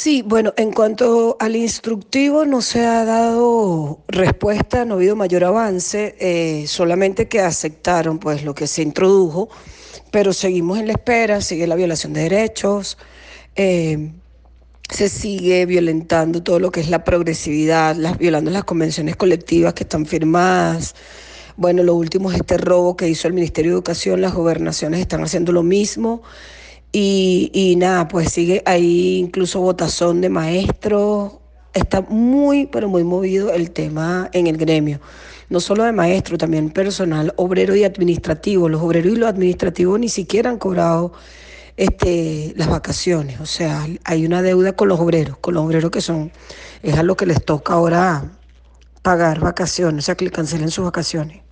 Sí, bueno, en cuanto al instructivo no se ha dado respuesta, no ha habido mayor avance, eh, solamente que aceptaron pues lo que se introdujo, pero seguimos en la espera, sigue la violación de derechos, eh, se sigue violentando todo lo que es la progresividad, las, violando las convenciones colectivas que están firmadas. Bueno, lo último es este robo que hizo el Ministerio de Educación, las gobernaciones están haciendo lo mismo. Y, y nada, pues sigue ahí incluso votazón de maestros. Está muy, pero muy movido el tema en el gremio. No solo de maestros, también personal obrero y administrativo. Los obreros y los administrativos ni siquiera han cobrado este, las vacaciones. O sea, hay una deuda con los obreros, con los obreros que son, es a lo que les toca ahora pagar vacaciones, o sea, que le cancelen sus vacaciones.